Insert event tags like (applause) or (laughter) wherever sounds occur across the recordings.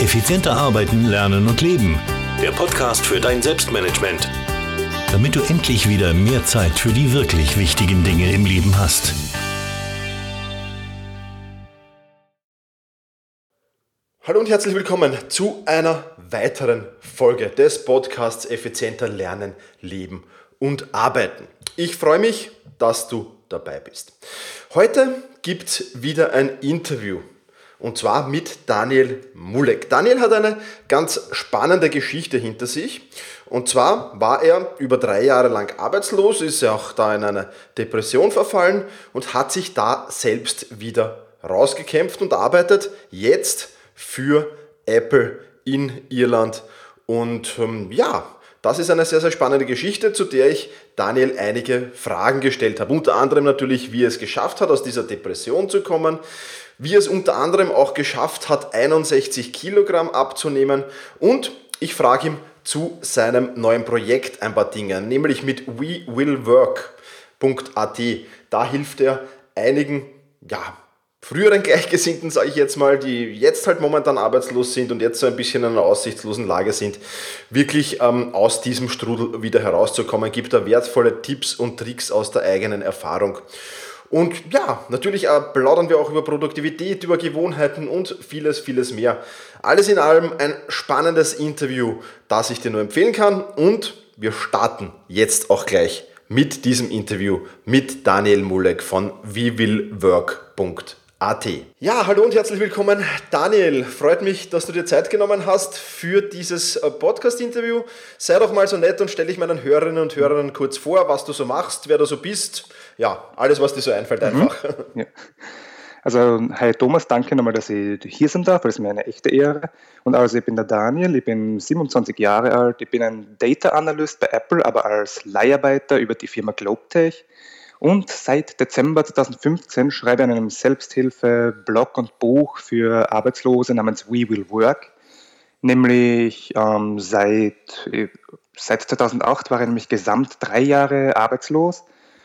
Effizienter arbeiten, lernen und leben. Der Podcast für dein Selbstmanagement. Damit du endlich wieder mehr Zeit für die wirklich wichtigen Dinge im Leben hast. Hallo und herzlich willkommen zu einer weiteren Folge des Podcasts Effizienter Lernen, Leben und Arbeiten. Ich freue mich, dass du dabei bist. Heute gibt es wieder ein Interview und zwar mit Daniel Mulek. Daniel hat eine ganz spannende Geschichte hinter sich. Und zwar war er über drei Jahre lang arbeitslos, ist ja auch da in eine Depression verfallen und hat sich da selbst wieder rausgekämpft und arbeitet jetzt für Apple in Irland. Und ähm, ja, das ist eine sehr, sehr spannende Geschichte, zu der ich Daniel einige Fragen gestellt habe. Unter anderem natürlich, wie er es geschafft hat, aus dieser Depression zu kommen, wie er es unter anderem auch geschafft hat, 61 Kilogramm abzunehmen und ich frage ihn zu seinem neuen Projekt ein paar Dinge, nämlich mit wewillwork.at. Da hilft er einigen, ja, früheren Gleichgesinnten, sage ich jetzt mal, die jetzt halt momentan arbeitslos sind und jetzt so ein bisschen in einer aussichtslosen Lage sind, wirklich ähm, aus diesem Strudel wieder herauszukommen, gibt da wertvolle Tipps und Tricks aus der eigenen Erfahrung. Und ja, natürlich äh, plaudern wir auch über Produktivität, über Gewohnheiten und vieles, vieles mehr. Alles in allem ein spannendes Interview, das ich dir nur empfehlen kann. Und wir starten jetzt auch gleich mit diesem Interview mit Daniel Mulek von wewillwork.de. AT. Ja, hallo und herzlich willkommen, Daniel. Freut mich, dass du dir Zeit genommen hast für dieses äh, Podcast-Interview. Sei doch mal so nett und stelle dich meinen Hörerinnen und Hörern kurz vor, was du so machst, wer du so bist. Ja, alles, was dir so einfällt, mhm. einfach. Mhm. (laughs) Ja. Also, hi Thomas, danke nochmal, dass ich hier sein darf. Das ist mir eine echte Ehre. Und also, ich bin der Daniel, ich bin 27 Jahre alt, ich bin ein Data Analyst bei Apple, aber als Leiharbeiter über die Firma Globetech. Und seit Dezember 2015 schreibe ich an einem Selbsthilfe-Blog und Buch für Arbeitslose namens We Will Work. Nämlich ähm, seit, seit 2008 war ich nämlich gesamt drei Jahre arbeitslos.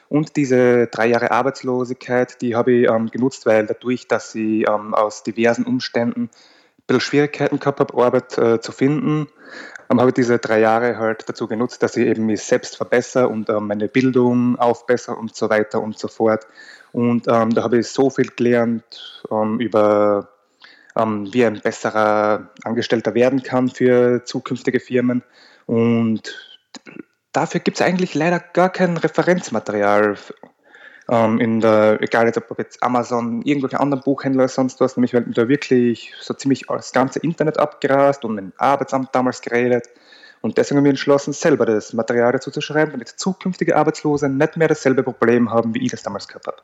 Und diese drei Jahre Arbeitslosigkeit, die habe ich ähm, genutzt, weil dadurch, dass ich ähm, aus diversen Umständen ein bisschen Schwierigkeiten gehabt habe, Arbeit äh, zu finden, habe diese drei Jahre halt dazu genutzt, dass ich eben mich selbst verbessere und ähm, meine Bildung aufbessere und so weiter und so fort. Und ähm, da habe ich so viel gelernt ähm, über, ähm, wie ein besserer Angestellter werden kann für zukünftige Firmen. Und dafür gibt es eigentlich leider gar kein Referenzmaterial ähm, in der, egal ob jetzt Amazon, irgendwelche anderen Buchhändler, sonst was, nämlich weil da wirklich so ziemlich das ganze Internet abgerast und mit dem Arbeitsamt damals geredet. Und deswegen haben wir entschlossen, selber das Material dazu zu schreiben, damit zukünftige Arbeitslose nicht mehr dasselbe Problem haben, wie ich das damals gehabt habe.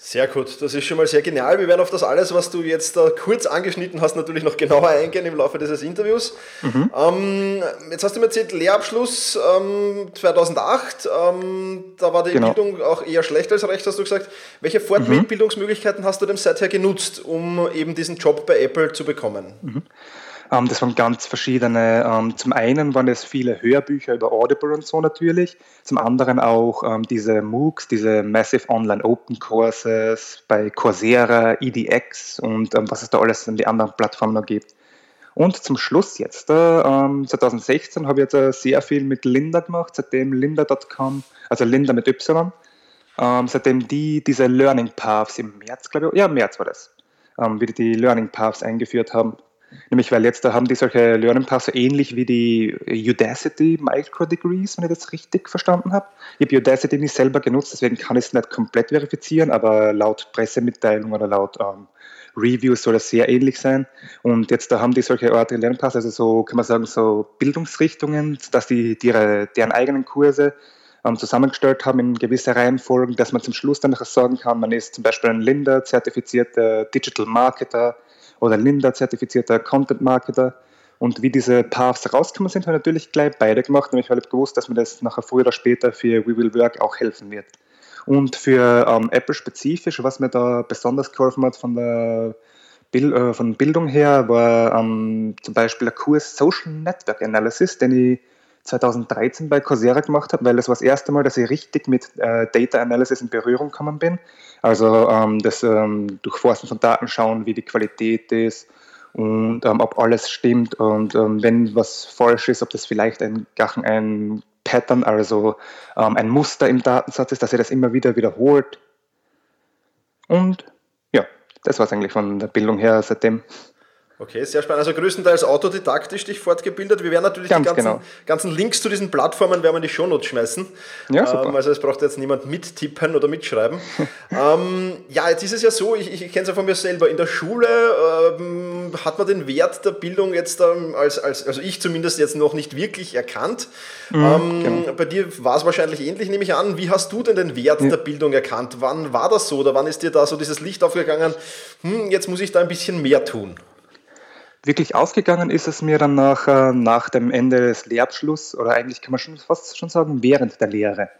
Sehr gut, das ist schon mal sehr genial. Wir werden auf das alles, was du jetzt da kurz angeschnitten hast, natürlich noch genauer eingehen im Laufe dieses Interviews. Mhm. Ähm, jetzt hast du mir erzählt, Lehrabschluss ähm, 2008, ähm, da war die genau. Bildung auch eher schlecht als recht, hast du gesagt. Welche Fortbildungsmöglichkeiten mhm. hast du denn seither genutzt, um eben diesen Job bei Apple zu bekommen? Mhm. Ähm, das waren ganz verschiedene. Ähm, zum einen waren es viele Hörbücher über Audible und so natürlich. Zum anderen auch ähm, diese MOOCs, diese Massive Online Open Courses bei Coursera, EDX und was es da alles in die anderen Plattformen noch gibt. Und zum Schluss jetzt, äh, 2016, habe ich jetzt äh, sehr viel mit Linda gemacht, seitdem Linda.com, also Linda mit Y, seitdem die diese Learning Paths im März, glaube ich, ja, März war das, ähm, wieder die Learning Paths eingeführt haben. Nämlich, weil jetzt da haben die solche Learning so ähnlich wie die Udacity Micro Degrees, wenn ich das richtig verstanden habe. Ich habe Udacity nicht selber genutzt, deswegen kann ich es nicht komplett verifizieren, aber laut Pressemitteilung oder laut ähm, Reviews soll es sehr ähnlich sein. Und jetzt da haben die solche Art Learning Paths, also so kann man sagen, so Bildungsrichtungen, dass die, die ihre, deren eigenen Kurse ähm, zusammengestellt haben in gewisser Reihenfolgen, dass man zum Schluss dann sagen kann, man ist zum Beispiel ein Linda-zertifizierter Digital Marketer, oder Linda-zertifizierter Content-Marketer. Und wie diese Paths rausgekommen sind, habe ich natürlich gleich beide gemacht, nämlich weil ich gewusst, dass mir das nachher früher oder später für We Will Work auch helfen wird. Und für ähm, Apple spezifisch, was mir da besonders geholfen hat von der Bild, äh, von Bildung her, war ähm, zum Beispiel der Kurs Social Network Analysis, den ich 2013 bei Coursera gemacht habe, weil das war das erste Mal, dass ich richtig mit äh, Data Analysis in Berührung gekommen bin. Also ähm, das ähm, Durchforsten von Daten schauen, wie die Qualität ist und ähm, ob alles stimmt und ähm, wenn was falsch ist, ob das vielleicht ein, ein Pattern, also ähm, ein Muster im Datensatz ist, dass er das immer wieder wiederholt. Und ja, das war es eigentlich von der Bildung her seitdem. Okay, sehr spannend. Also größtenteils autodidaktisch dich fortgebildet. Wir werden natürlich Ganz die ganzen, genau. ganzen, Links zu diesen Plattformen werden wir in die Shownotes schmeißen. Ja, super. Ähm, also es braucht jetzt niemand mittippen oder mitschreiben. (laughs) ähm, ja, jetzt ist es ja so, ich, ich kenne es ja von mir selber. In der Schule ähm, hat man den Wert der Bildung jetzt ähm, als, als, also ich zumindest jetzt noch nicht wirklich erkannt. Mhm, ähm, genau. Bei dir war es wahrscheinlich ähnlich, nehme ich an. Wie hast du denn den Wert ja. der Bildung erkannt? Wann war das so oder wann ist dir da so dieses Licht aufgegangen? Hm, jetzt muss ich da ein bisschen mehr tun. Wirklich aufgegangen ist es mir dann nach, äh, nach dem Ende des Lehrabschlusses oder eigentlich kann man schon fast schon sagen während der Lehre.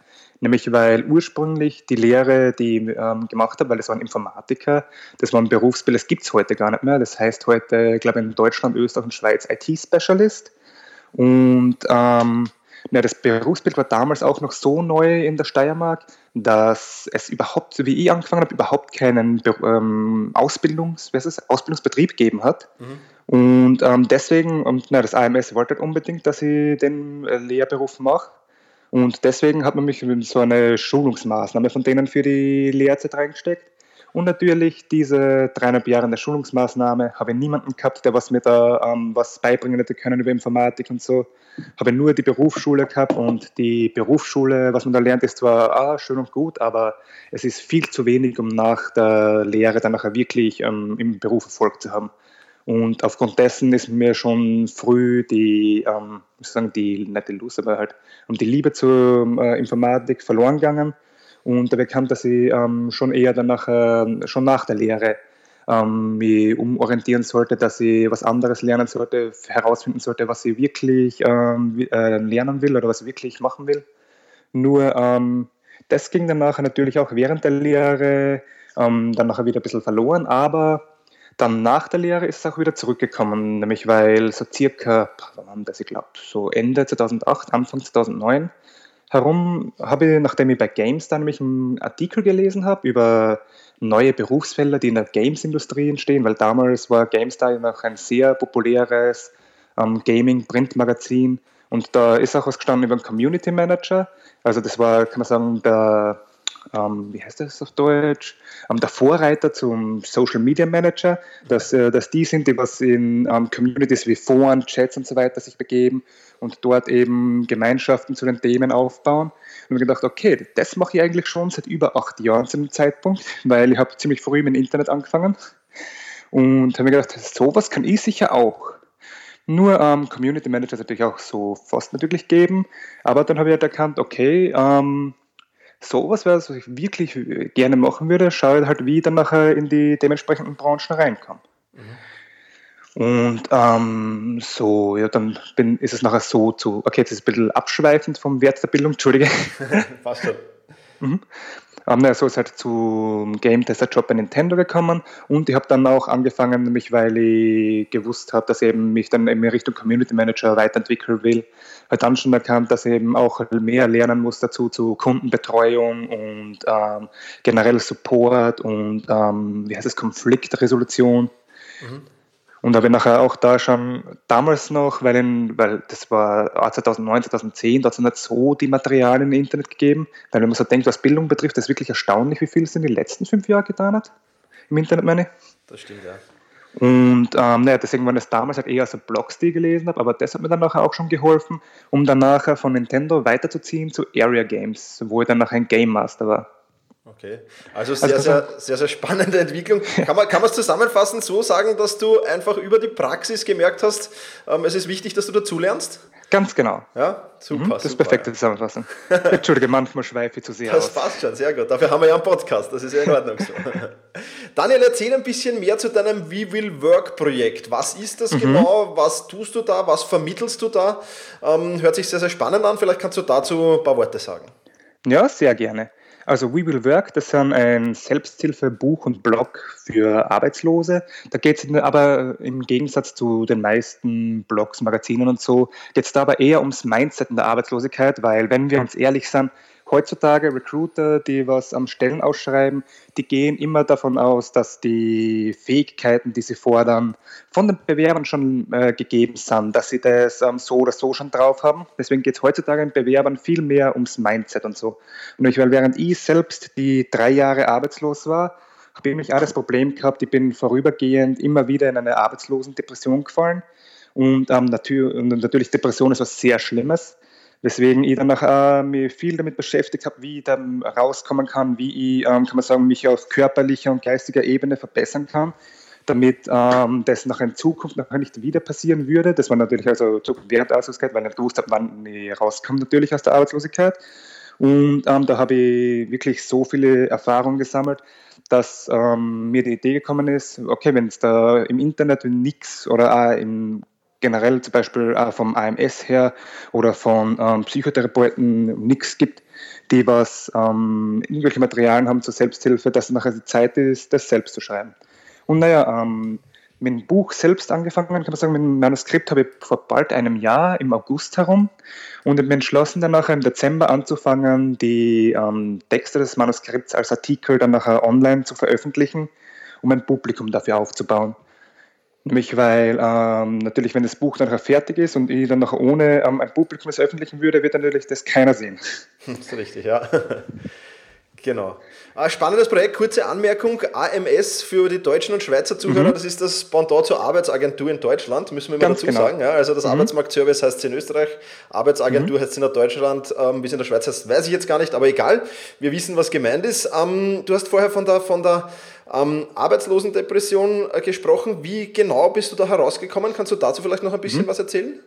Nämlich weil ursprünglich die Lehre, die ich ähm, gemacht habe, weil das war ein Informatiker, das war ein Berufsbild, das gibt es heute gar nicht mehr. Das heißt heute, ich glaube in Deutschland, Österreich und Schweiz IT-Specialist. Und ähm, ja, das Berufsbild war damals auch noch so neu in der Steiermark, dass es überhaupt, so wie ich angefangen habe, überhaupt keinen ähm, Ausbildungs, was ist, Ausbildungsbetrieb gegeben hat. Mhm. Und ähm, deswegen, und, na, das AMS wollte halt unbedingt, dass ich den äh, Lehrberuf mache. Und deswegen hat man mich in so eine Schulungsmaßnahme von denen für die Lehrzeit reingesteckt. Und natürlich diese dreieinhalb Jahre in der Schulungsmaßnahme habe ich niemanden gehabt, der was mir da ähm, was beibringen hätte können über Informatik und so. Habe nur die Berufsschule gehabt und die Berufsschule, was man da lernt, ist zwar ah, schön und gut, aber es ist viel zu wenig, um nach der Lehre dann nachher wirklich ähm, im Beruf Erfolg zu haben. Und aufgrund dessen ist mir schon früh die, ähm, sagen, die, nicht die Lust, aber halt um die Liebe zur äh, Informatik verloren gegangen. Und da bekam, dass ich ähm, schon eher dann nachher, schon nach der Lehre ähm, mich umorientieren sollte, dass ich was anderes lernen sollte, herausfinden sollte, was ich wirklich ähm, äh, lernen will oder was ich wirklich machen will. Nur ähm, das ging dann nachher natürlich auch während der Lehre ähm, dann nachher wieder ein bisschen verloren, aber dann nach der Lehre ist es auch wieder zurückgekommen, nämlich weil so circa, wann war das, ich glaube, so Ende 2008, Anfang 2009 herum habe ich, nachdem ich bei GameStar nämlich einen Artikel gelesen habe über neue Berufsfelder, die in der Games-Industrie entstehen, weil damals war GameStar noch ein sehr populäres ähm, Gaming-Printmagazin und da ist auch was gestanden über einen Community Manager. Also das war, kann man sagen, der ähm, wie heißt das auf Deutsch, ähm, der Vorreiter zum Social Media Manager, dass, äh, dass die sind, die was in ähm, Communities wie Foren, Chats und so weiter sich begeben und dort eben Gemeinschaften zu den Themen aufbauen. Und ich gedacht, okay, das mache ich eigentlich schon seit über acht Jahren zu dem Zeitpunkt, weil ich habe ziemlich früh mit dem Internet angefangen und habe mir gedacht, sowas kann ich sicher auch. Nur ähm, Community Manager natürlich auch so fast natürlich geben, aber dann habe ich halt erkannt, okay, ähm, sowas wäre, was ich wirklich gerne machen würde, schaue halt, wie ich dann nachher in die dementsprechenden Branchen reinkomme. Mhm. Und ähm, so, ja, dann bin, ist es nachher so zu, okay, jetzt ist es ein bisschen abschweifend vom Wert der Bildung, (laughs) Entschuldige. (laughs) Passt schon. mhm. Ähm, so ist halt zum Game Tester Job bei Nintendo gekommen und ich habe dann auch angefangen, nämlich weil ich gewusst habe, dass ich eben mich dann in Richtung Community Manager weiterentwickeln will, halt dann schon erkannt, dass ich eben auch mehr lernen muss dazu zu Kundenbetreuung und ähm, generell Support und ähm, wie heißt es Konfliktresolution. Mhm. Und habe nachher auch da schon damals noch, weil, in, weil das war 2009, 2010, da hat es nicht so die Materialien im Internet gegeben. Weil wenn man so denkt, was Bildung betrifft, ist wirklich erstaunlich, wie viel es in den letzten fünf Jahren getan hat. Im Internet meine ich. Das stimmt, ja. Und ähm, naja, deswegen waren das damals halt eher so Blogs, die ich gelesen habe, aber das hat mir dann nachher auch schon geholfen, um dann nachher von Nintendo weiterzuziehen zu Area Games, wo ich dann nachher ein Game Master war. Okay, also sehr, also, sehr, sehr, sehr spannende Entwicklung. Kann man, kann man es zusammenfassend so sagen, dass du einfach über die Praxis gemerkt hast, ähm, es ist wichtig, dass du dazulernst? Ganz genau. Ja, super. Mhm, das ist perfekte Zusammenfassung. Entschuldige, manchmal schweife ich zu sehr Das aus. passt schon, sehr gut. Dafür haben wir ja einen Podcast, das ist ja in Ordnung so. (laughs) Daniel, erzähl ein bisschen mehr zu deinem We Will Work Projekt. Was ist das mhm. genau? Was tust du da? Was vermittelst du da? Ähm, hört sich sehr, sehr spannend an. Vielleicht kannst du dazu ein paar Worte sagen. Ja, sehr gerne. Also We Will Work, das ist ein Selbsthilfebuch und Blog für Arbeitslose. Da geht es aber im Gegensatz zu den meisten Blogs, Magazinen und so, geht es da aber eher ums Mindset in der Arbeitslosigkeit, weil wenn wir uns ehrlich sind, heutzutage Recruiter, die was am Stellen ausschreiben, die gehen immer davon aus, dass die Fähigkeiten, die sie fordern, von den Bewerbern schon äh, gegeben sind, dass sie das ähm, so oder so schon drauf haben. Deswegen geht es heutzutage den Bewerbern viel mehr ums Mindset und so. Und ich, weil während ich selbst die drei Jahre arbeitslos war, habe ich mich auch das Problem gehabt, ich bin vorübergehend immer wieder in eine Arbeitslosendepression gefallen. Und, ähm, natürlich, und natürlich Depression ist was sehr Schlimmes. Weswegen ich dann auch äh, mich viel damit beschäftigt habe, wie ich dann rauskommen kann, wie ich, ähm, kann man sagen, mich auf körperlicher und geistiger Ebene verbessern kann, damit ähm, das noch in Zukunft noch nicht wieder passieren würde. Das war natürlich also während der Arbeitslosigkeit, weil ich nicht gewusst habe, wann ich rauskomme natürlich aus der Arbeitslosigkeit. Und ähm, da habe ich wirklich so viele Erfahrungen gesammelt, dass ähm, mir die Idee gekommen ist, okay, wenn es da im Internet nichts oder auch im generell zum Beispiel auch vom AMS her oder von ähm, Psychotherapeuten nichts gibt, die was ähm, irgendwelche Materialien haben zur Selbsthilfe, dass es nachher die Zeit ist, das selbst zu schreiben. Und naja, ähm, mit dem Buch selbst angefangen, kann man sagen, mit dem Manuskript habe ich vor bald einem Jahr, im August herum, und ich bin entschlossen, dann nachher im Dezember anzufangen, die ähm, Texte des Manuskripts als Artikel dann nachher online zu veröffentlichen, um ein Publikum dafür aufzubauen. Nämlich weil ähm, natürlich, wenn das Buch dann fertig ist und ich dann noch ohne ähm, ein Publikum es veröffentlichen würde, wird natürlich das keiner sehen. (laughs) Das ist richtig, ja. Genau. Ein spannendes Projekt, kurze Anmerkung. AMS für die deutschen und Schweizer Zuhörer, mhm. das ist das Pendant zur Arbeitsagentur in Deutschland, müssen wir mal dazu genau. sagen. Ja, also das mhm. Arbeitsmarktservice heißt es in Österreich, Arbeitsagentur mhm. heißt es in Deutschland, ähm, wie es in der Schweiz heißt, weiß ich jetzt gar nicht, aber egal. Wir wissen, was gemeint ist. Ähm, du hast vorher von der, von der ähm, Arbeitslosendepression äh, gesprochen. Wie genau bist du da herausgekommen? Kannst du dazu vielleicht noch ein bisschen mhm. was erzählen?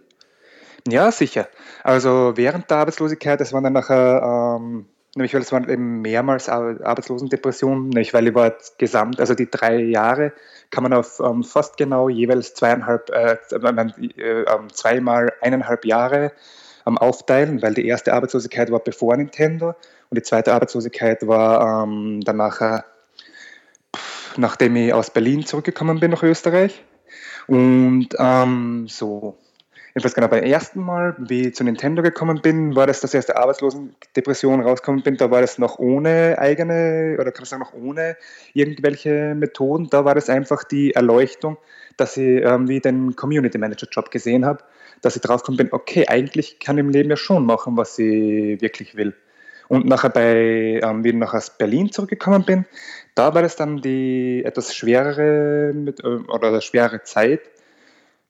Ja, sicher. Also während der Arbeitslosigkeit, das waren dann nachher, ähm, nämlich weil es waren eben mehrmals Arbeitslosendepressionen, nämlich weil war gesamt, also die drei Jahre kann man auf ähm, fast genau jeweils zweieinhalb, äh, äh, äh, zweimal eineinhalb Jahre ähm, aufteilen, weil die erste Arbeitslosigkeit war bevor Nintendo und die zweite Arbeitslosigkeit war ähm, danach nachdem ich aus Berlin zurückgekommen bin nach Österreich. Und ähm, so, jedenfalls genau beim ersten Mal, wie ich zu Nintendo gekommen bin, war das, dass ich aus der Arbeitslosendepression rausgekommen bin. Da war das noch ohne eigene, oder kann man sagen, noch ohne irgendwelche Methoden. Da war das einfach die Erleuchtung, dass ich irgendwie den Community Manager Job gesehen habe, dass ich draufgekommen bin, okay, eigentlich kann ich im Leben ja schon machen, was ich wirklich will. Und nachher bei, ähm, wie ich nach aus Berlin zurückgekommen bin, da war das dann die etwas schwerere mit, äh, oder schwere Zeit.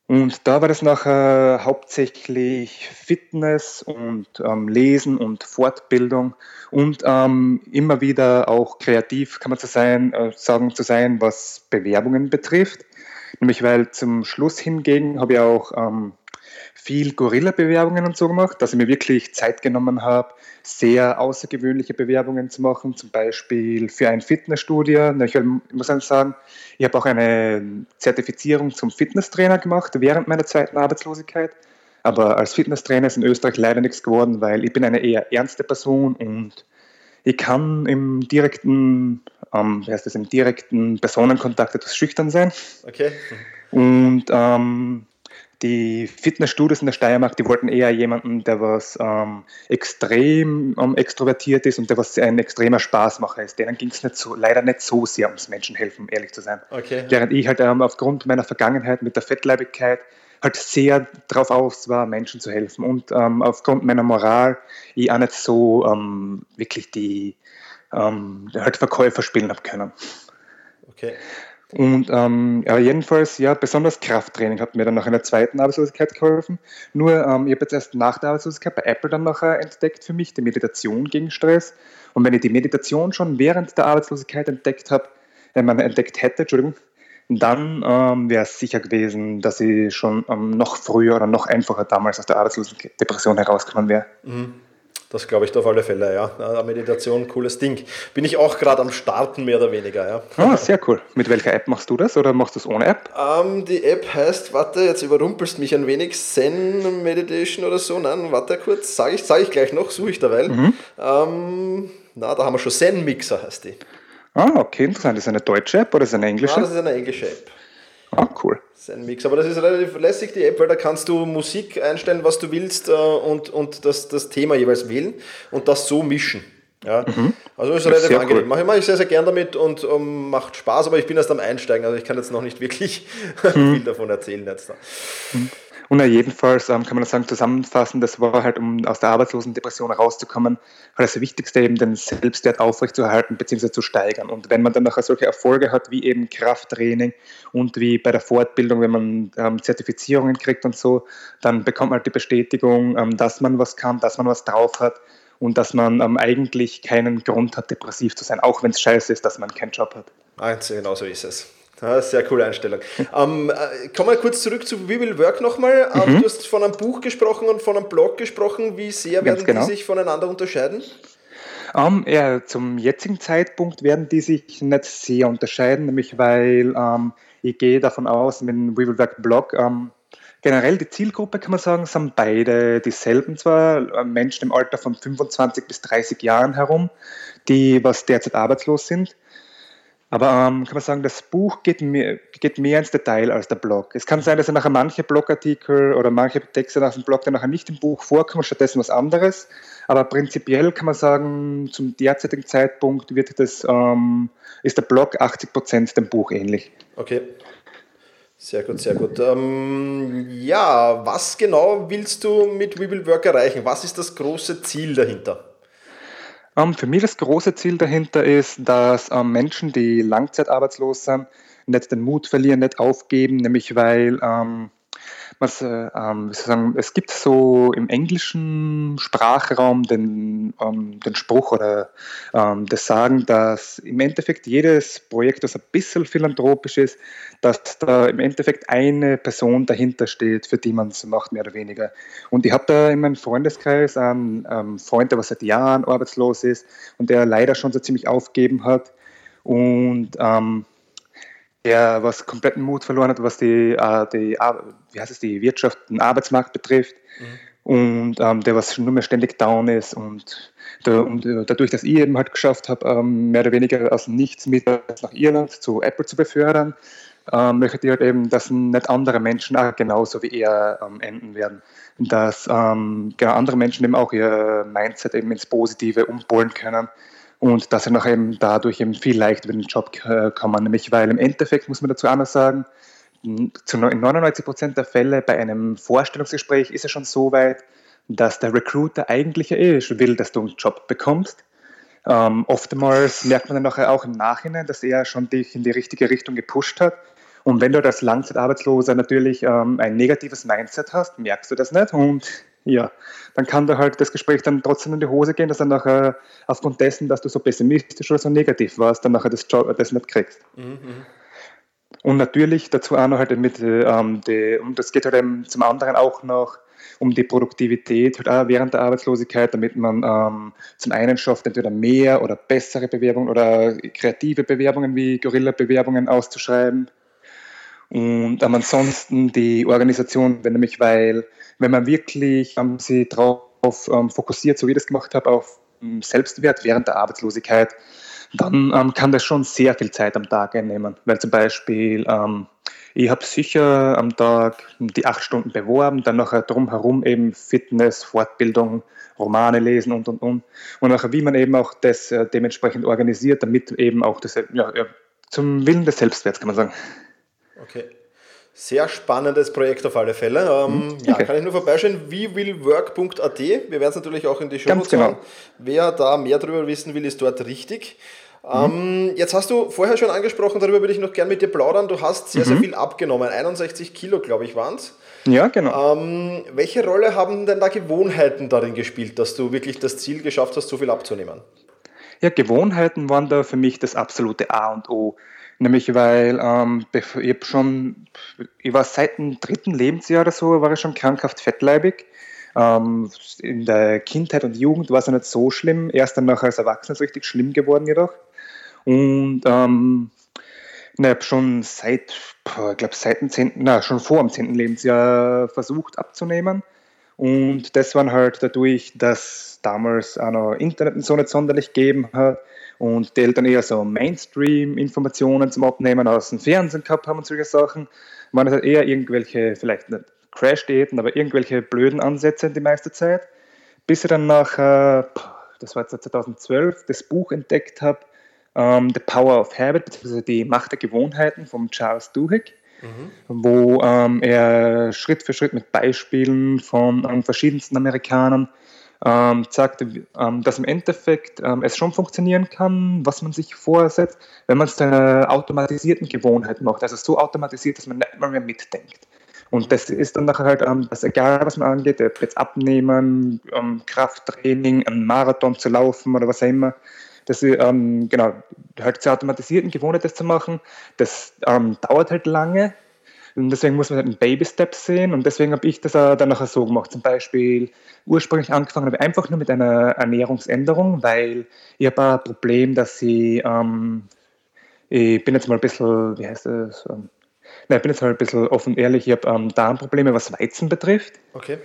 Und da war das nachher hauptsächlich Fitness und ähm, Lesen und Fortbildung und ähm, immer wieder auch kreativ, kann man so sein, äh, sagen, zu sein, was Bewerbungen betrifft. Nämlich weil zum Schluss hingegen habe ich auch ähm, viel Gorilla-Bewerbungen und so gemacht, dass ich mir wirklich Zeit genommen habe, sehr außergewöhnliche Bewerbungen zu machen, zum Beispiel für ein Fitnessstudio. Ich muss sagen, ich habe auch eine Zertifizierung zum Fitnesstrainer gemacht während meiner zweiten Arbeitslosigkeit. Aber als Fitnesstrainer ist in Österreich leider nichts geworden, weil ich bin eine eher ernste Person und ich kann im direkten, ähm, wie heißt das, im direkten Personenkontakt etwas schüchtern sein. Okay. Und ähm, die Fitnessstudios in der Steiermark, die wollten eher jemanden, der was ähm, extrem ähm, extrovertiert ist und der was ein extremer Spaßmacher ist. Denen ging es nicht so, leider nicht so sehr ums Menschenhelfen, ehrlich zu sein. Okay. Während ich halt ähm, aufgrund meiner Vergangenheit mit der Fettleibigkeit halt sehr darauf aus war, Menschen zu helfen und ähm, aufgrund meiner Moral ich auch nicht so ähm, wirklich die ähm, halt Verkäufer spielen habe können. Okay. Und ähm, ja, jedenfalls, ja, besonders Krafttraining hat mir dann nach einer zweiten Arbeitslosigkeit geholfen. Nur, ähm, ich habe jetzt erst nach der Arbeitslosigkeit bei Apple dann nachher entdeckt für mich die Meditation gegen Stress. Und wenn ich die Meditation schon während der Arbeitslosigkeit entdeckt habe, äh, man entdeckt hätte, Entschuldigung, dann ähm, wäre es sicher gewesen, dass ich schon ähm, noch früher oder noch einfacher damals aus der Arbeitslosendepression herausgekommen wäre. Mhm. Das glaube ich auf alle Fälle, ja. Meditation, cooles Ding. Bin ich auch gerade am Starten, mehr oder weniger, ja. Ah, sehr cool. Mit welcher App machst du das oder machst du es ohne App? Ähm, die App heißt, warte, jetzt überrumpelst mich ein wenig, Zen Meditation oder so. Nein, warte kurz, sage ich, sag ich gleich noch, suche ich derweil. Mhm. Ähm, na, da haben wir schon Zen Mixer, heißt die. Ah, okay, interessant. Ist das eine deutsche App oder ist das eine englische? Ja, das ist eine englische App. Ah, cool. Das ist ein Mix. Aber das ist relativ lässig, die App, weil da kannst du Musik einstellen, was du willst äh, und, und das, das Thema jeweils wählen und das so mischen. Ja, mhm. also ist relativ angenehm. Cool. Mache, mache ich sehr, sehr gern damit und um, ähm, macht Spaß, aber ich bin erst am Einsteigen, also ich kann jetzt noch nicht wirklich (laughs) mhm. viel davon erzählen jetzt. Mhm. Und ja, jedenfalls ähm, kann man sagen, zusammenfassen, das war halt, um aus der Arbeitslosendepression rauszukommen, halt das Wichtigste eben den Selbstwert aufrechtzuerhalten bzw. zu steigern. Und wenn man dann nachher solche Erfolge hat, wie eben Krafttraining und wie bei der Fortbildung, wenn man ähm, Zertifizierungen kriegt und so, dann bekommt man halt die Bestätigung, ähm, dass man was kann, dass man was drauf hat und dass man ähm, eigentlich keinen Grund hat, depressiv zu sein, auch wenn es scheiße ist, dass man keinen Job hat. Ah, genau so ist es. Ja, sehr coole Einstellung. ähm, äh, kommen wir kurz zurück zu We Will Work nochmal. Ähm, mhm. Du hast von einem Buch gesprochen und von einem Blog gesprochen. Wie sehr werden genau. die sich voneinander unterscheiden? Um, ähm, ja, zum jetzigen Zeitpunkt werden die sich nicht sehr unterscheiden, nämlich weil ähm, ich gehe davon aus, mit dem We Will Work Blog, ähm, generell die Zielgruppe kann man sagen, sind beide dieselben zwar, äh, Menschen im Alter von 25 bis 30 Jahren herum, die was derzeit arbeitslos sind. Aber ähm, kann man sagen, das Buch geht mehr, geht mehr ins Detail als der Blog. Es kann sein, dass er nachher manche Blogartikel oder manche Texte aus dem Blog dann nachher nicht im Buch vorkommen, stattdessen was anderes. Aber prinzipiell kann man sagen, zum derzeitigen Zeitpunkt wird das, ähm, ist der Blog 80 Prozent dem Buch ähnlich. Okay. Sehr gut, sehr gut. Ähm, ja, was genau willst du mit We Will Work erreichen? Was ist das große Ziel dahinter? Um, ähm, für mich das große Ziel dahinter ist, dass um, ähm, Menschen, die langzeitarbeitslos sind, nicht den Mut verlieren, nicht aufgeben, nämlich weil ähm, was, äh, ähm, sagen, es gibt so im englischen Sprachraum den, ähm, den Spruch oder ähm, das Sagen, dass im Endeffekt jedes Projekt, das ein bisschen philanthropisch ist, dass da im Endeffekt eine Person dahinter steht, für die man es macht, mehr oder weniger. Und ich habe da in meinem Freundeskreis einen ähm, Freund, der seit Jahren arbeitslos ist und der leider schon so ziemlich aufgeben hat. Und ähm, der was kompletten Mut verloren hat, was die, äh, die, wie heißt es, die Wirtschaft, den Arbeitsmarkt betrifft. Mhm. Und ähm, der was nur mehr ständig down ist und, der, und äh, dadurch, dass ich eben halt geschafft habe, ähm, mehr oder weniger aus nichts mit nach Irland zu Apple zu befördern, ähm, möchte ich halt eben, dass nicht andere Menschen auch genauso wie er ähm, enden werden. Dass ähm, genau andere Menschen eben auch ihr Mindset eben ins Positive umpolen können und dass sie noch eben dadurch eben viel leichter in den Job äh, kommen. Nämlich, weil im Endeffekt muss man dazu noch sagen, zu 99 Prozent der Fälle bei einem Vorstellungsgespräch ist es schon so weit, dass der Recruiter eigentlich eh will, dass du einen Job bekommst. Ähm, oftmals merkt man dann auch im Nachhinein, dass er schon dich in die richtige Richtung gepusht hat. Und wenn du als Langzeitarbeitsloser natürlich ähm, ein negatives Mindset hast, merkst du das nicht und ja, dann kann da halt das Gespräch dann trotzdem in die Hose gehen, dass dann nachher aufgrund dessen, dass du so pessimistisch oder so negativ warst, dann nachher das, Job, das nicht kriegst. Mhm. Und natürlich dazu auch noch halt mit, ähm, die, und das geht halt eben zum anderen auch noch um die Produktivität halt auch während der Arbeitslosigkeit, damit man ähm, zum einen schafft, entweder mehr oder bessere Bewerbungen oder kreative Bewerbungen wie Gorilla-Bewerbungen auszuschreiben und ansonsten die Organisation, wenn nämlich, weil, wenn man wirklich ähm, sie darauf ähm, fokussiert, so wie ich das gemacht habe, auf ähm, Selbstwert während der Arbeitslosigkeit, dann ähm, kann das schon sehr viel Zeit am Tag einnehmen. Weil zum Beispiel, ähm, ich habe sicher am Tag die acht Stunden beworben, dann nachher drumherum eben Fitness, Fortbildung, Romane lesen und und und. Und nachher, wie man eben auch das äh, dementsprechend organisiert, damit eben auch das, ja, zum Willen des Selbstwerts, kann man sagen. Okay. Sehr spannendes Projekt auf alle Fälle. Ähm, mhm. ja, kann ich nur vorbeischauen. wewillwork.at. Wir werden es natürlich auch in die Show genau. Wer da mehr darüber wissen will, ist dort richtig. Mhm. Ähm, jetzt hast du vorher schon angesprochen, darüber würde ich noch gerne mit dir plaudern. Du hast sehr, mhm. sehr viel abgenommen. 61 Kilo, glaube ich, waren es. Ja, genau. Ähm, welche Rolle haben denn da Gewohnheiten darin gespielt, dass du wirklich das Ziel geschafft hast, so viel abzunehmen? Ja, Gewohnheiten waren da für mich das absolute A und O. Nämlich weil ähm, ich schon, ich war seit dem dritten Lebensjahr oder so, war ich schon krankhaft fettleibig. Ähm, in der Kindheit und Jugend war es ja nicht so schlimm, erst dann nachher als Erwachsener ist es richtig schlimm geworden jedoch. Und ähm, ich habe schon seit, ich glaube seit dem 10., na, schon vor dem 10. Lebensjahr versucht abzunehmen. Und das war halt dadurch, dass damals auch noch Internet so nicht sonderlich gegeben hat und die Eltern eher so Mainstream-Informationen zum Abnehmen aus dem Fernsehen gehabt haben und solche Sachen, waren es halt eher irgendwelche, vielleicht nicht Crash-Diäten, aber irgendwelche blöden Ansätze die meiste Zeit, bis ich dann nach, das war jetzt 2012, das Buch entdeckt habe, um, ähm, The Power of Habit, beziehungsweise die Macht der Gewohnheiten von Charles Duhigg, mhm. wo ähm, er Schritt für Schritt mit Beispielen von ähm, verschiedensten Amerikanern ähm, zeigt, ähm, dass im Endeffekt ähm, es schon funktionieren kann, was man sich vorsetzt, wenn man es zu einer automatisierten Gewohnheit macht. Also so automatisiert, dass man nicht mehr mitdenkt. Und das ist dann nachher halt, ähm, das egal was man angeht, ob jetzt abnehmen, ähm, Krafttraining, einen Marathon zu laufen oder was auch immer, dass ich, ähm, genau, halt zur automatisierten Gewohnheit das zu machen, das ähm, dauert halt lange, und deswegen muss man halt einen Baby-Step sehen und deswegen habe ich das dann nachher so gemacht. Zum Beispiel ursprünglich angefangen habe ich einfach nur mit einer Ernährungsänderung, weil ich habe ein Problem, dass ich, ähm, ich bin jetzt mal ein bisschen, wie heißt das? Ähm, nein, ich bin jetzt mal ein bisschen offen ehrlich, ich habe ähm, Darmprobleme, was Weizen betrifft. Okay.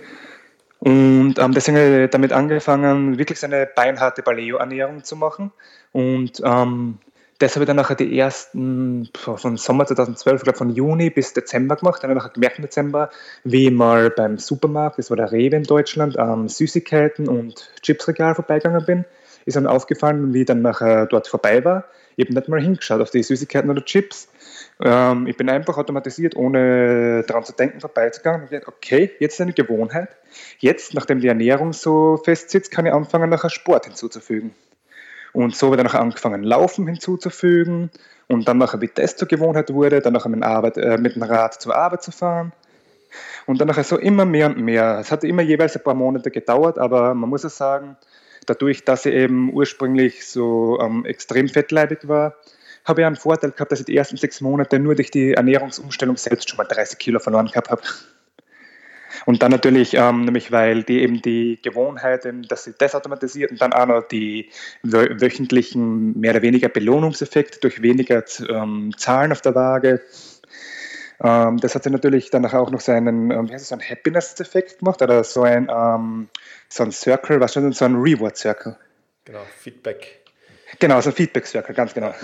Und ähm, deswegen habe ich damit angefangen, wirklich so eine beinharte Paleo-Ernährung zu machen. Und ähm, das habe ich dann nachher die ersten, von Sommer 2012, ich glaube von Juni bis Dezember gemacht. Dann habe ich nachher gemerkt im Dezember, wie ich mal beim Supermarkt, das war der Rewe in Deutschland, am Süßigkeiten und Chipsregal vorbeigegangen bin. Ist dann aufgefallen, wie ich dann nachher dort vorbei war. Ich habe nicht mal hingeschaut auf die Süßigkeiten oder Chips. Ähm, ich bin einfach automatisiert, ohne daran zu denken, vorbeizugangen und gedacht, okay, jetzt ist eine Gewohnheit. Jetzt, nachdem die Ernährung so fest sitzt, kann ich anfangen, nachher Sport hinzuzufügen. Und so wird dann auch angefangen, Laufen hinzuzufügen. Und dann nachher, wie das zur Gewohnheit wurde, dann nachher mit, Arbeit, äh, mit dem Rad zur Arbeit zu fahren. Und dann nachher so immer mehr und mehr. Es hat immer jeweils ein paar Monate gedauert, aber man muss ja sagen, dadurch, dass ich eben ursprünglich so ähm, extrem fettleibig war, habe ich einen Vorteil gehabt, dass ich die ersten sechs Monate nur durch die Ernährungsumstellung selbst schon mal 30 Kilo verloren gehabt habe. Und dann natürlich, ähm, nämlich weil die eben die Gewohnheit, dass sie das automatisiert und dann auch noch die wöchentlichen mehr oder weniger Belohnungseffekte durch weniger ähm, Zahlen auf der Waage. Ähm, das hat sie natürlich dann auch noch so einen, ähm, wie heißt es, so einen Happiness-Effekt gemacht oder so ein, ähm, so ein Circle, was schon so ein Reward-Circle. Genau, Feedback. Genau, so ein Feedback-Circle, ganz genau.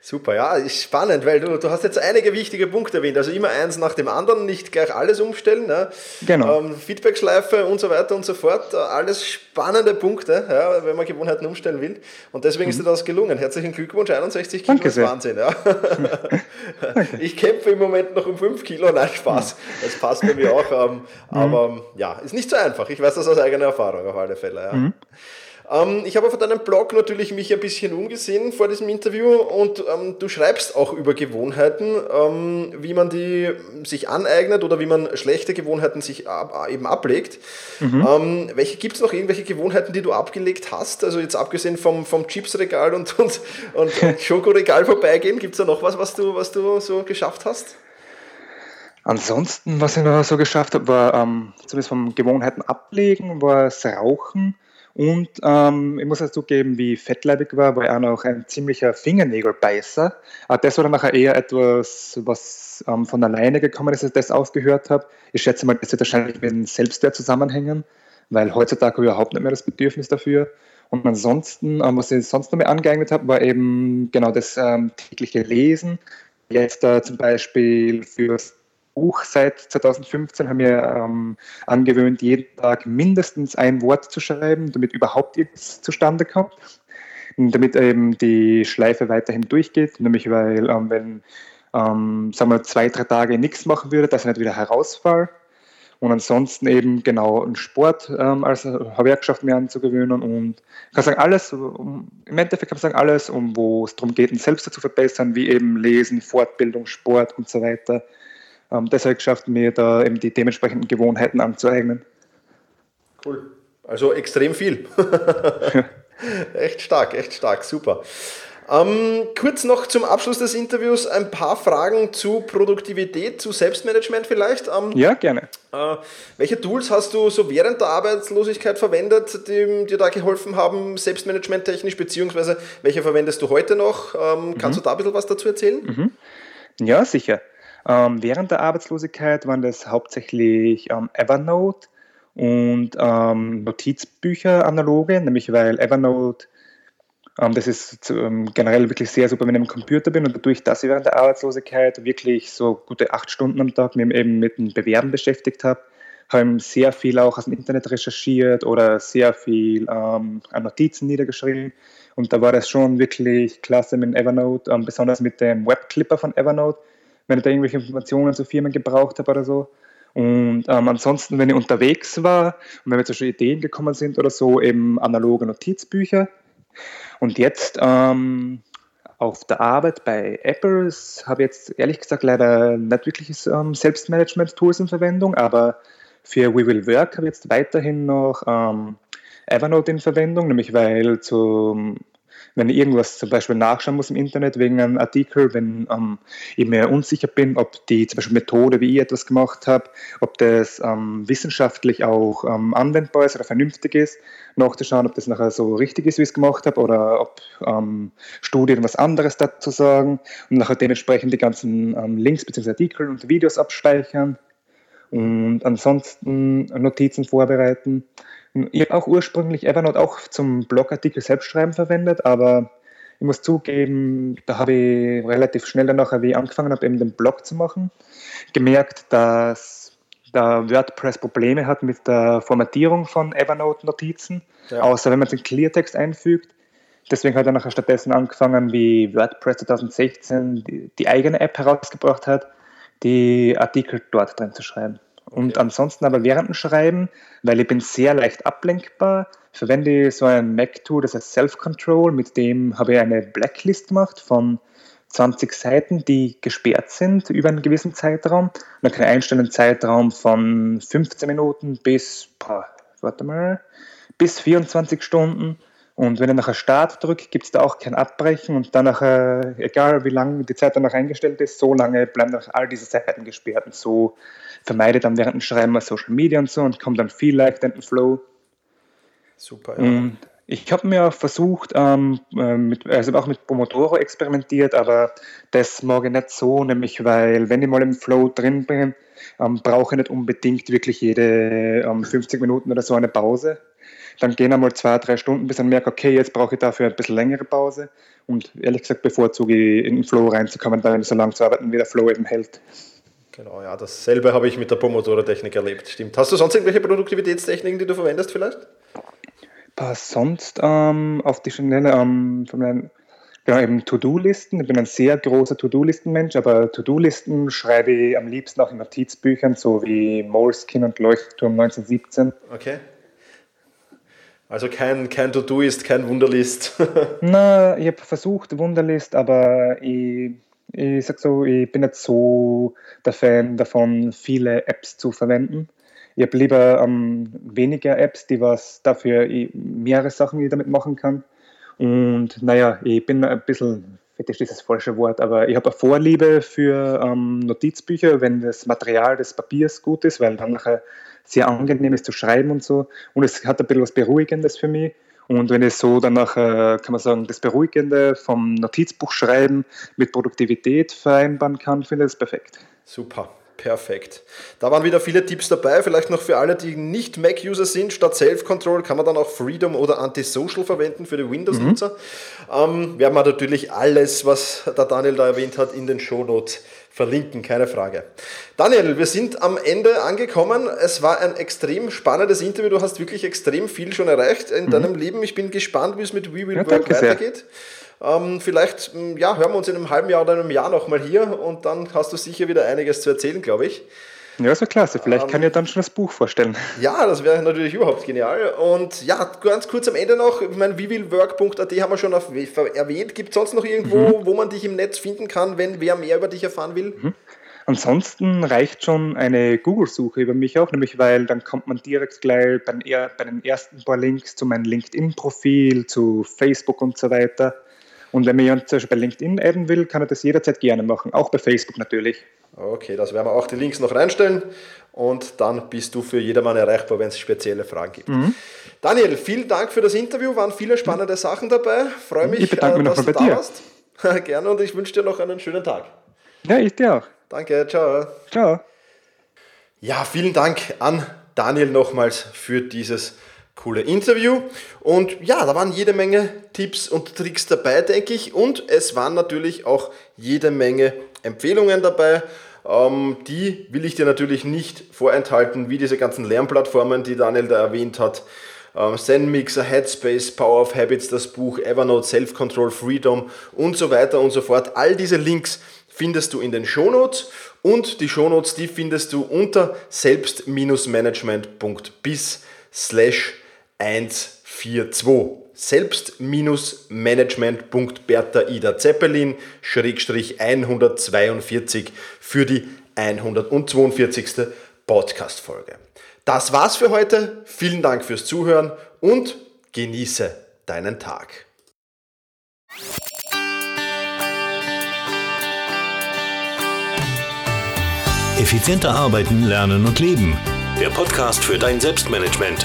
Super, ja, ist spannend, weil du, du hast jetzt einige wichtige Punkte erwähnt. Also immer eins nach dem anderen, nicht gleich alles umstellen. Ne? Genau. Ähm, Feedbackschleife und so weiter und so fort. Alles spannende Punkte, ja, wenn man Gewohnheiten umstellen will. Und deswegen mhm. ist dir das gelungen. Herzlichen Glückwunsch, 61 Kilo Danke ist Wahnsinn. Ja. (laughs) ich kämpfe im Moment noch um 5 Kilo. Nein, Spaß. Das passt bei mir auch. Ähm, (laughs) mhm. Aber ja, ist nicht so einfach. Ich weiß das aus eigener Erfahrung auf alle Fälle. Ja. Mhm. Ähm, ich habe auf deinem Blog natürlich mich ein bisschen umgesehen vor diesem Interview und ähm, du schreibst auch über Gewohnheiten, ähm, wie man die sich aneignet oder wie man schlechte Gewohnheiten sich ab, eben ablegt. Mhm. Ähm, welche gibt es noch irgendwelche Gewohnheiten, die du abgelegt hast? Also jetzt abgesehen vom, vom Chipsregal und, und, und, und (laughs) Schokoregal vorbeigehen, gibt es da noch was, was du, was du so geschafft hast? Ansonsten, was ich noch so geschafft habe, war ähm, zumindest vom Gewohnheiten ablegen, war das Rauchen und ähm, ich muss auch zugeben, wie fettleibig war, war ich auch noch ein ziemlicher Fingernägelbeißer. Aber das war dann nachher eher etwas, was ähm, von alleine gekommen ist, als ich das aufgehört habe. Ich schätze mal, das wird wahrscheinlich mit dem Selbstwert zusammenhängen, weil heutzutage überhaupt nicht mehr das Bedürfnis dafür. Und ansonsten, ähm, was ich sonst noch mehr angeeignet habe, war eben genau das ähm, tägliche Lesen. Jetzt äh, zum Beispiel fürs Buch seit 2015 haben wir ähm, angewöhnt, jeden Tag mindestens ein Wort zu schreiben, damit überhaupt nichts zustande kommt. Damit eben die Schleife weiterhin durchgeht, nämlich weil, ähm, wenn ähm, sagen wir, zwei, drei Tage nichts machen würde, dass ich nicht wieder herausfall. Und ansonsten eben genau einen Sport ähm, als Gewerkschaft mir anzugewöhnen und kann sagen, alles, um, im Endeffekt kann man sagen, alles, um wo es darum geht, ein Selbst zu verbessern, wie eben Lesen, Fortbildung, Sport und so weiter ähm, deshalb geschafft, mir da eben die dementsprechenden Gewohnheiten anzueignen. Cool. Also extrem viel. (laughs) echt stark, echt stark, super. Ähm, kurz noch zum Abschluss des Interviews ein paar Fragen zu Produktivität, zu Selbstmanagement vielleicht. Ähm, ja, gerne. Äh, welche Tools hast du so während der Arbeitslosigkeit verwendet, die dir da geholfen haben, Selbstmanagement technisch, beziehungsweise welche verwendest du heute noch? Ähm, kannst mhm. du da ein bisschen was dazu erzählen? Mhm. Ja, sicher. Ähm, während der Arbeitslosigkeit waren das hauptsächlich ähm, Evernote, und ähm, Notizbücher analoge, nämlich weil Evernote, ähm, das ist ähm, generell wirklich sehr super, wenn ich am Computer bin und dadurch, dass ich während der Arbeitslosigkeit wirklich so gute acht Stunden am Tag mich eben mit dem Bewerben beschäftigt habe, habe sehr viel auch aus dem Internet recherchiert oder sehr viel ähm, an Notizen niedergeschrieben. Und da war das schon wirklich klasse mit Evernote, ähm, besonders mit dem Webclipper von Evernote, wenn ich da irgendwelche Informationen zu Firmen gebraucht habe oder so. Und ähm, ansonsten, wenn ich unterwegs war und wenn mir zum Beispiel Ideen gekommen sind oder so, eben analoge Notizbücher. Und jetzt ähm, auf der Arbeit bei Apple habe ich jetzt ehrlich gesagt leider nicht wirkliches ähm, Selbstmanagement-Tools in Verwendung, aber für We Will Work habe ich jetzt weiterhin noch ähm, Evernote in Verwendung, nämlich weil zum wenn ich irgendwas zum Beispiel nachschauen muss im Internet wegen einem Artikel, wenn ähm, ich mir unsicher bin, ob die zum Beispiel Methode, wie ich etwas gemacht habe, ob das ähm, wissenschaftlich auch ähm, anwendbar ist oder vernünftig ist, nachzuschauen, ob das nachher so richtig ist, wie ich es gemacht habe, oder ob ähm, Studien was anderes dazu sagen und nachher dementsprechend die ganzen ähm, Links bzw. Artikel und Videos abspeichern und ansonsten Notizen vorbereiten. Ich habe auch ursprünglich Evernote auch zum Blogartikel selbst schreiben verwendet, aber ich muss zugeben, da habe ich relativ schnell danach, wie ich angefangen habe, eben den Blog zu machen, gemerkt, dass da WordPress Probleme hat mit der Formatierung von Evernote-Notizen, ja. außer wenn man in Cleartext einfügt. Deswegen hat er nachher stattdessen angefangen, wie WordPress 2016 die, die eigene App herausgebracht hat, die Artikel dort drin zu schreiben. Und okay. ansonsten aber während dem Schreiben, weil ich bin sehr leicht ablenkbar, verwende ich so ein Mac-Tool, das heißt Self-Control, mit dem habe ich eine Blacklist gemacht von 20 Seiten, die gesperrt sind über einen gewissen Zeitraum. Dann kann einstellen einen Zeitraum von 15 Minuten bis, boah, warte mal, bis 24 Stunden. Und wenn ich nachher Start drücke, gibt es da auch kein Abbrechen und dann nachher, egal wie lange die Zeit danach eingestellt ist, so lange bleiben dann all diese Seiten gesperrt. Und so vermeide dann während dem Schreiben mal Social Media und so und komme dann viel leichter in den Flow. Super, ja. Und ich habe mir versucht, ähm, äh, mit, also auch mit Pomodoro experimentiert, aber das mag ich nicht so, nämlich weil, wenn ich mal im Flow drin bin, ähm, brauche ich nicht unbedingt wirklich jede ähm, 50 Minuten oder so eine Pause. Dann gehen einmal zwei, drei Stunden, bis ich merke, okay, jetzt brauche ich dafür ein bisschen längere Pause. Und ehrlich gesagt bevorzuge ich in den Flow reinzukommen, dann so lange zu arbeiten, wie der Flow eben hält. Genau, ja, dasselbe habe ich mit der Pomodoro-Technik erlebt, stimmt. Hast du sonst irgendwelche Produktivitätstechniken, die du verwendest vielleicht? Was sonst ähm, auf die Schnelle, ähm, von meinen, genau, eben To-Do-Listen. Ich bin ein sehr großer To-Do-Listen-Mensch, aber To-Do-Listen schreibe ich am liebsten auch in Notizbüchern, so wie Moleskine und Leuchtturm 1917. Okay. Also kein, kein To-Do ist, kein Wunderlist. (laughs) Na, ich habe versucht Wunderlist, aber ich ich sag so, ich bin nicht so der Fan davon, viele Apps zu verwenden. Ich habe lieber ähm, weniger Apps, die was dafür mehrere Sachen ich damit machen kann. Und naja, ich bin ein bisschen, fetisch ist das falsche Wort, aber ich habe eine Vorliebe für ähm, Notizbücher, wenn das Material des Papiers gut ist, weil dann nachher sehr angenehm ist zu schreiben und so. Und es hat ein bisschen was Beruhigendes für mich. Und wenn ich so danach, kann man sagen, das Beruhigende vom Notizbuch schreiben mit Produktivität vereinbaren kann, finde ich das perfekt. Super. Perfekt. Da waren wieder viele Tipps dabei. Vielleicht noch für alle, die nicht Mac-User sind. Statt Self-Control kann man dann auch Freedom oder Antisocial verwenden für die Windows-Nutzer. Mhm. Ähm, werden wir natürlich alles, was der Daniel da erwähnt hat, in den Show Notes verlinken, keine Frage. Daniel, wir sind am Ende angekommen. Es war ein extrem spannendes Interview. Du hast wirklich extrem viel schon erreicht in mhm. deinem Leben. Ich bin gespannt, wie es mit We Will ja, Work weitergeht. Ähm, vielleicht ja, hören wir uns in einem halben Jahr oder einem Jahr nochmal hier und dann hast du sicher wieder einiges zu erzählen, glaube ich. Ja, so klasse. Vielleicht ähm, kann ich dann schon das Buch vorstellen. Ja, das wäre natürlich überhaupt genial. Und ja, ganz kurz am Ende noch, ich meine, wievielwork.at haben wir schon auf, erwähnt. Gibt es sonst noch irgendwo, mhm. wo man dich im Netz finden kann, wenn wer mehr über dich erfahren will? Mhm. Ansonsten reicht schon eine Google-Suche über mich auch, nämlich weil dann kommt man direkt gleich bei den, bei den ersten paar Links zu meinem LinkedIn-Profil, zu Facebook und so weiter. Und wenn mir jemand zum Beispiel bei LinkedIn adden will, kann er das jederzeit gerne machen, auch bei Facebook natürlich. Okay, das werden wir auch die Links noch reinstellen und dann bist du für jedermann erreichbar, wenn es spezielle Fragen gibt. Mhm. Daniel, vielen Dank für das Interview, waren viele spannende Sachen dabei. Freue mich, ich bedanke mich äh, dass du da dir. warst. (laughs) Gerne und ich wünsche dir noch einen schönen Tag. Ja, ich dir auch. Danke, ciao. Ciao. Ja, vielen Dank an Daniel nochmals für dieses coole Interview. Und ja, da waren jede Menge Tipps und Tricks dabei, denke ich. Und es waren natürlich auch jede Menge Empfehlungen dabei. Ähm, die will ich dir natürlich nicht vorenthalten, wie diese ganzen Lernplattformen, die Daniel da erwähnt hat. Ähm, Zenmixer, Headspace, Power of Habits, das Buch, Evernote, Self-Control, Freedom und so weiter und so fort. All diese Links findest du in den Shownotes und die Shownotes, die findest du unter selbst-management.bis slash 142 selbst-management.bertha Ida Zeppelin Schrägstrich 142 für die 142. Podcast-Folge. Das war's für heute. Vielen Dank fürs Zuhören und genieße deinen Tag. Effizienter arbeiten, lernen und leben. Der Podcast für dein Selbstmanagement